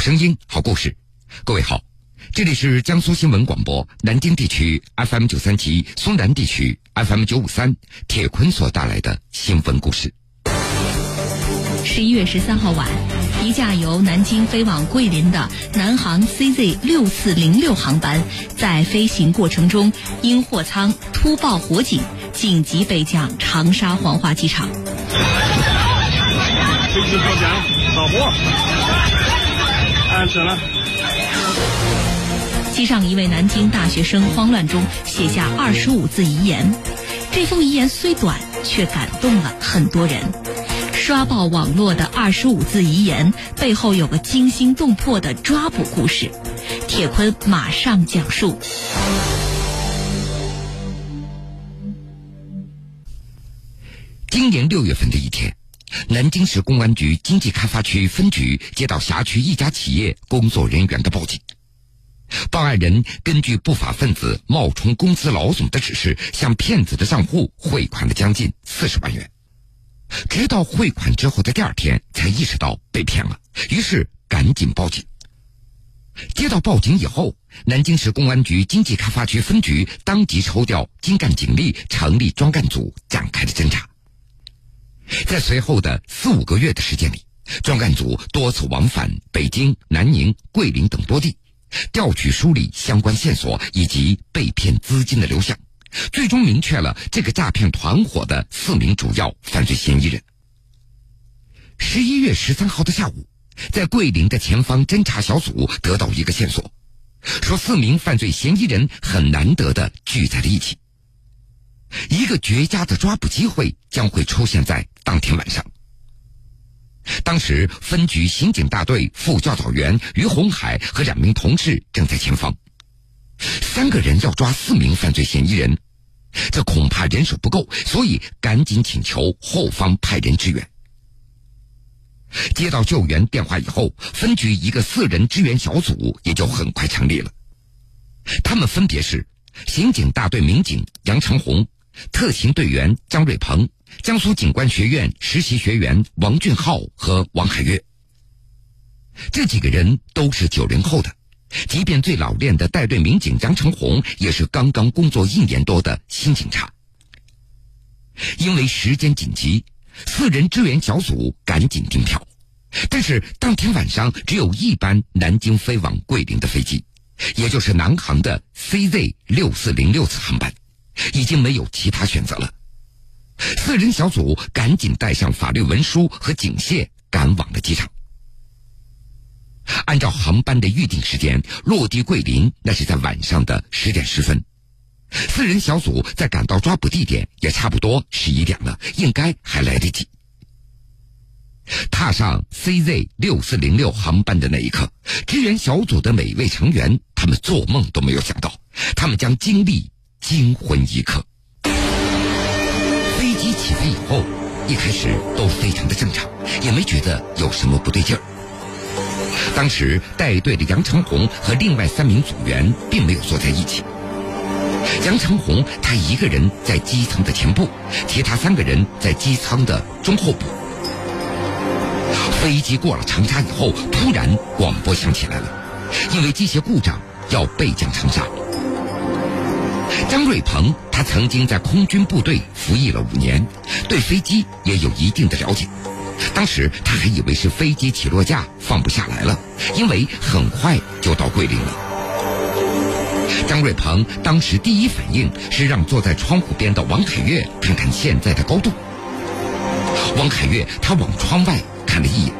声音，好故事。各位好，这里是江苏新闻广播南京地区 FM 九三七、苏南地区 FM 九五三，铁坤所带来的新闻故事。十一月十三号晚，一架由南京飞往桂林的南航 CZ 六四零六航班，在飞行过程中因货舱突爆火警，紧急备降长沙黄花机场。飞机破桨，导播，安全了。机上一位南京大学生慌乱中写下二十五字遗言，这封遗言虽短，却感动了很多人。刷爆网络的二十五字遗言背后有个惊心动魄的抓捕故事，铁坤马上讲述。今年六月份的。南京市公安局经济开发区分局接到辖区一家企业工作人员的报警，报案人根据不法分子冒充公司老总的指示，向骗子的账户汇款了将近四十万元。直到汇款之后的第二天，才意识到被骗了，于是赶紧报警。接到报警以后，南京市公安局经济开发区分局当即抽调精干警力，成立专干组，展开了侦查。在随后的四五个月的时间里，专案组多次往返北京、南宁、桂林等多地，调取梳理相关线索以及被骗资金的流向，最终明确了这个诈骗团伙的四名主要犯罪嫌疑人。十一月十三号的下午，在桂林的前方侦查小组得到一个线索，说四名犯罪嫌疑人很难得的聚在了一起。一个绝佳的抓捕机会将会出现在当天晚上。当时，分局刑警大队副教导员于红海和两名同事正在前方，三个人要抓四名犯罪嫌疑人，这恐怕人手不够，所以赶紧请求后方派人支援。接到救援电话以后，分局一个四人支援小组也就很快成立了，他们分别是刑警大队民警杨长红。特勤队员张瑞鹏、江苏警官学院实习学员王俊浩和王海月，这几个人都是九零后的，即便最老练的带队民警杨成红，也是刚刚工作一年多的新警察。因为时间紧急，四人支援小组赶紧订票，但是当天晚上只有一班南京飞往桂林的飞机，也就是南航的 CZ 六四零六次航班。已经没有其他选择了，四人小组赶紧带上法律文书和警械，赶往了机场。按照航班的预定时间，落地桂林那是在晚上的十点十分。四人小组在赶到抓捕地点也差不多十一点了，应该还来得及。踏上 CZ 六四零六航班的那一刻，支援小组的每一位成员，他们做梦都没有想到，他们将经历。惊魂一刻，以后，一开始都非常的正常，也没觉得有什么不对劲儿。当时带队的杨成红和另外三名组员并没有坐在一起。杨成红他一个人在机舱的前部，其他三个人在机舱的中后部。飞机过了长沙以后，突然广播响起来了，因为机械故障要备降长沙。张瑞鹏，他曾经在空军部队服役了五年，对飞机也有一定的了解。当时他还以为是飞机起落架放不下来了，因为很快就到桂林了。张瑞鹏当时第一反应是让坐在窗户边的王凯月看看现在的高度。王凯月他往窗外看了一眼，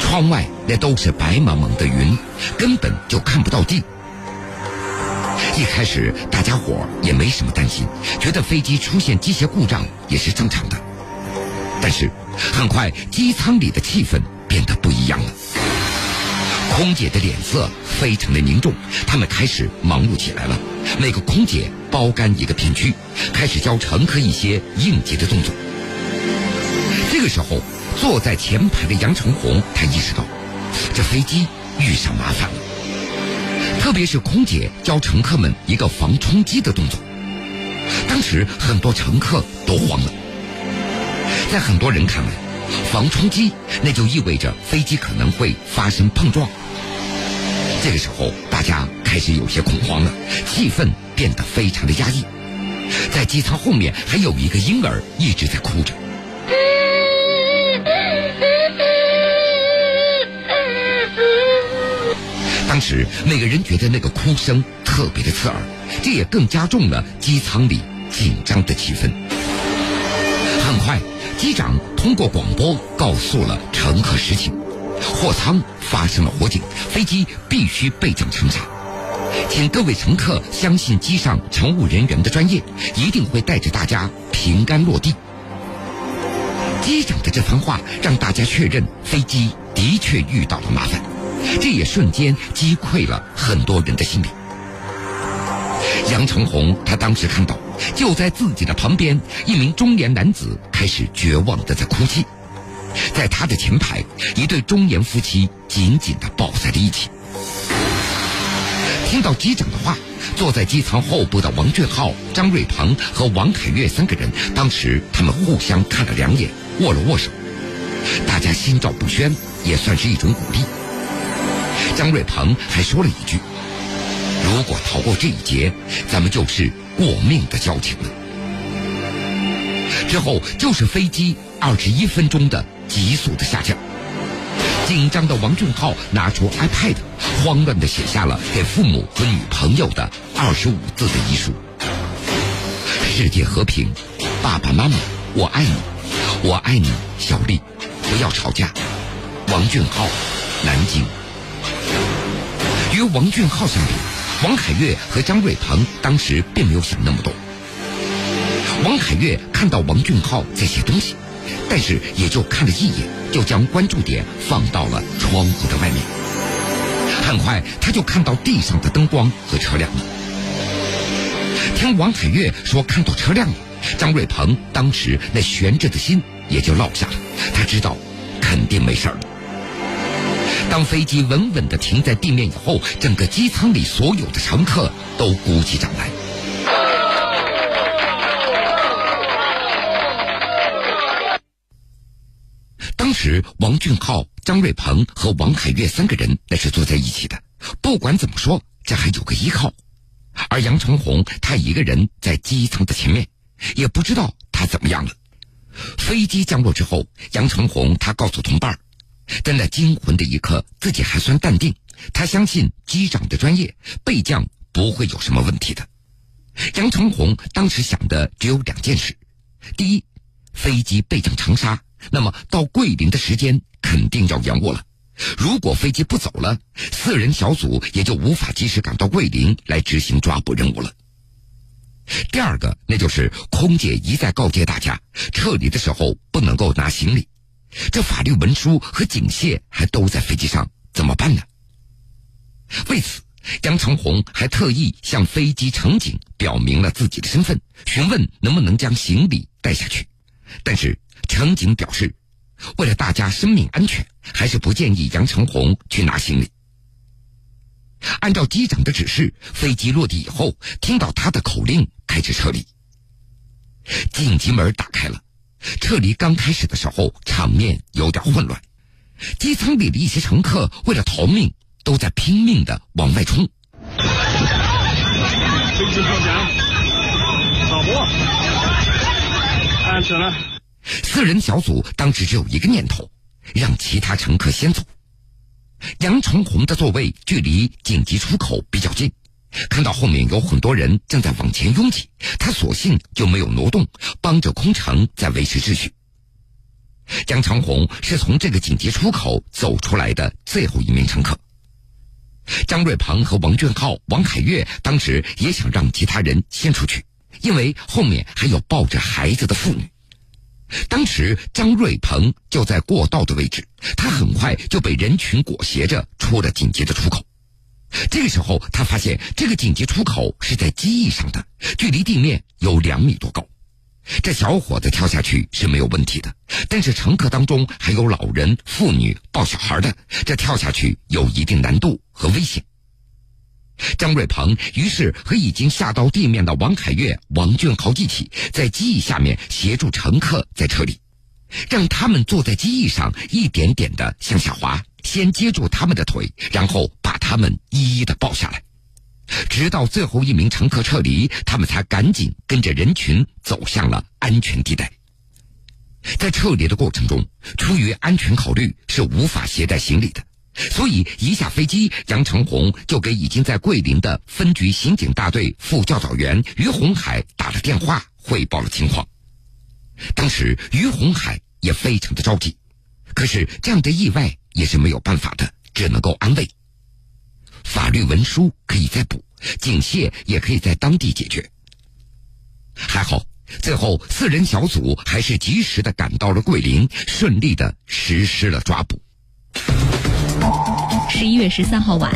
窗外那都是白茫茫的云，根本就看不到地。一开始大家伙也没什么担心，觉得飞机出现机械故障也是正常的。但是很快机舱里的气氛变得不一样了，空姐的脸色非常的凝重，他们开始忙碌起来了。每个空姐包干一个片区，开始教乘客一些应急的动作。这个时候，坐在前排的杨成红他意识到，这飞机遇上麻烦了。特别是空姐教乘客们一个防冲击的动作，当时很多乘客都慌了。在很多人看来，防冲击那就意味着飞机可能会发生碰撞，这个时候，大家开始有些恐慌了，气氛变得非常的压抑。在机舱后面还有一个婴儿一直在哭着。当时每个人觉得那个哭声特别的刺耳，这也更加重了机舱里紧张的气氛。很快，机长通过广播告诉了乘客实情：货舱发生了火警，飞机必须备降长沙。请各位乘客相信机上乘务人员的专业，一定会带着大家平安落地。机长的这番话让大家确认飞机的确遇到了麻烦，这也瞬间击溃了很多人的心理。杨成红他当时看到，就在自己的旁边，一名中年男子开始绝望的在哭泣，在他的前排，一对中年夫妻紧紧的抱在了一起。听到机长的话，坐在机舱后部的王俊浩、张瑞鹏和王凯月三个人，当时他们互相看了两眼，握了握手，大家心照不宣，也算是一种鼓励。张瑞鹏还说了一句：“如果逃过这一劫，咱们就是过命的交情了。”之后就是飞机二十一分钟的急速的下降。紧张的王俊浩拿出 iPad，慌乱的写下了给父母和女朋友的二十五字的遗书：“世界和平，爸爸妈妈，我爱你，我爱你，小丽，不要吵架。”王俊浩，南京。与王俊浩相比，王凯越和张瑞鹏当时并没有想那么多。王凯越看到王俊浩在写东西。但是也就看了一眼，就将关注点放到了窗户的外面。很快，他就看到地上的灯光和车辆了。听王凯越说看到车辆了，张瑞鹏当时那悬着的心也就落下了。他知道，肯定没事儿。当飞机稳稳地停在地面以后，整个机舱里所有的乘客都鼓起掌来。当时，王俊浩、张瑞鹏和王凯月三个人那是坐在一起的。不管怎么说，这还有个依靠。而杨成红他一个人在机舱的前面，也不知道他怎么样了。飞机降落之后，杨成红他告诉同伴，在那惊魂的一刻，自己还算淡定。他相信机长的专业，备降不会有什么问题的。杨成红当时想的只有两件事：第一，飞机备降长沙。那么到桂林的时间肯定要延误了。如果飞机不走了，四人小组也就无法及时赶到桂林来执行抓捕任务了。第二个，那就是空姐一再告诫大家，撤离的时候不能够拿行李，这法律文书和警械还都在飞机上，怎么办呢？为此，杨长红还特意向飞机乘警表明了自己的身份，询问能不能将行李带下去，但是。乘警表示，为了大家生命安全，还是不建议杨成红去拿行李。按照机长的指示，飞机落地以后，听到他的口令，开始撤离。紧急门打开了，撤离刚开始的时候，场面有点混乱。机舱里的一些乘客为了逃命，都在拼命的往外冲。飞机破桨，老婆，安全了。四人小组当时只有一个念头，让其他乘客先走。杨成红的座位距离紧急出口比较近，看到后面有很多人正在往前拥挤，他索性就没有挪动，帮着空乘在维持秩序。江长红是从这个紧急出口走出来的最后一名乘客。张瑞鹏和王俊浩、王凯月当时也想让其他人先出去，因为后面还有抱着孩子的妇女。当时张瑞鹏就在过道的位置，他很快就被人群裹挟着出了紧急的出口。这个时候，他发现这个紧急出口是在机翼上的，距离地面有两米多高。这小伙子跳下去是没有问题的，但是乘客当中还有老人、妇女、抱小孩的，这跳下去有一定难度和危险。张瑞鹏于是和已经下到地面的王凯月、王俊豪一起，在机翼下面协助乘客在车里，让他们坐在机翼上一点点的向下滑，先接住他们的腿，然后他。们一一的抱下来。直到最后一名乘客撤离，他们才赶紧跟着人群走向了安全地带。在撤离的过程中，出于安全考虑，是无法携带行李的，所以一下飞机，杨成红就给已经在桂林的分局刑警大队副教导员于红海打了电话，汇报了情况。当时于红海也非常的着急，可是这样的意外也是没有办法的，只能够安慰。法律文书可以再补，警械也可以在当地解决。还好，最后四人小组还是及时的赶到了桂林，顺利的实施了抓捕。十一月十三号晚，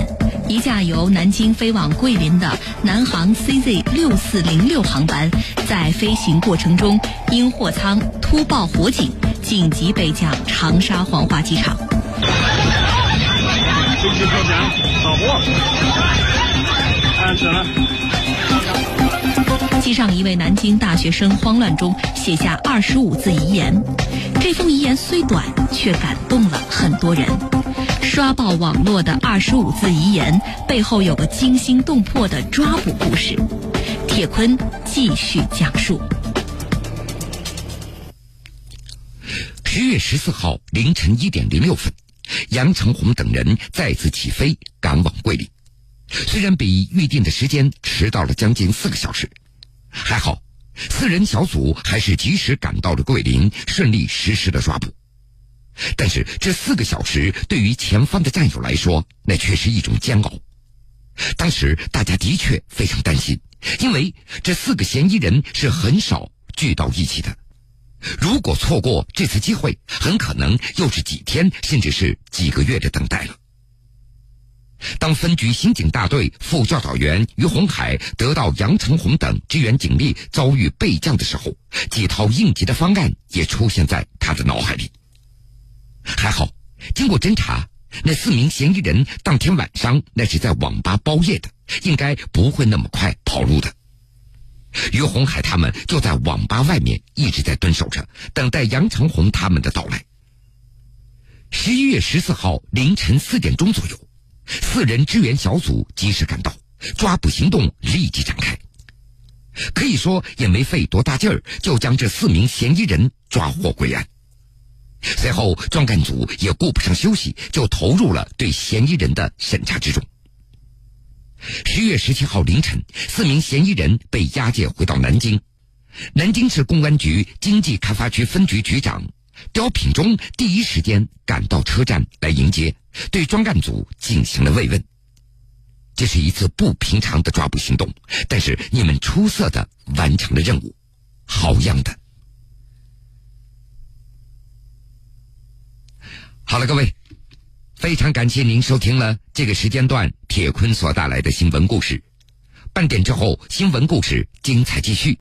一架由南京飞往桂林的南航 CZ 六四零六航班，在飞行过程中因货舱突爆火警，紧急备降长沙黄花机场。飞机靠前，导播，安全。机上一位南京大学生慌乱中写下二十五字遗言，这封遗言虽短，却感动了很多人。刷爆网络的二十五字遗言背后有个惊心动魄的抓捕故事，铁坤继续讲述。十月十四号凌晨一点零六分。杨成红等人再次起飞赶往桂林，虽然比预定的时间迟到了将近四个小时，还好，四人小组还是及时赶到了桂林，顺利实施了抓捕。但是这四个小时对于前方的战友来说，那却是一种煎熬。当时大家的确非常担心，因为这四个嫌疑人是很少聚到一起的。如果错过这次机会，很可能又是几天，甚至是几个月的等待了。当分局刑警大队副教导员于洪海得到杨成红等支援警力遭遇被降的时候，几套应急的方案也出现在他的脑海里。还好，经过侦查，那四名嫌疑人当天晚上那是在网吧包夜的，应该不会那么快跑路的。于红海他们就在网吧外面一直在蹲守着，等待杨成红他们的到来。十一月十四号凌晨四点钟左右，四人支援小组及时赶到，抓捕行动立即展开。可以说也没费多大劲儿，就将这四名嫌疑人抓获归案。随后，专干组也顾不上休息，就投入了对嫌疑人的审查之中。十月十七号凌晨，四名嫌疑人被押解回到南京。南京市公安局经济开发区分局局长刁品忠第一时间赶到车站来迎接，对专案组进行了慰问。这是一次不平常的抓捕行动，但是你们出色的完成了任务，好样的！好了，各位。非常感谢您收听了这个时间段铁坤所带来的新闻故事。半点之后，新闻故事精彩继续。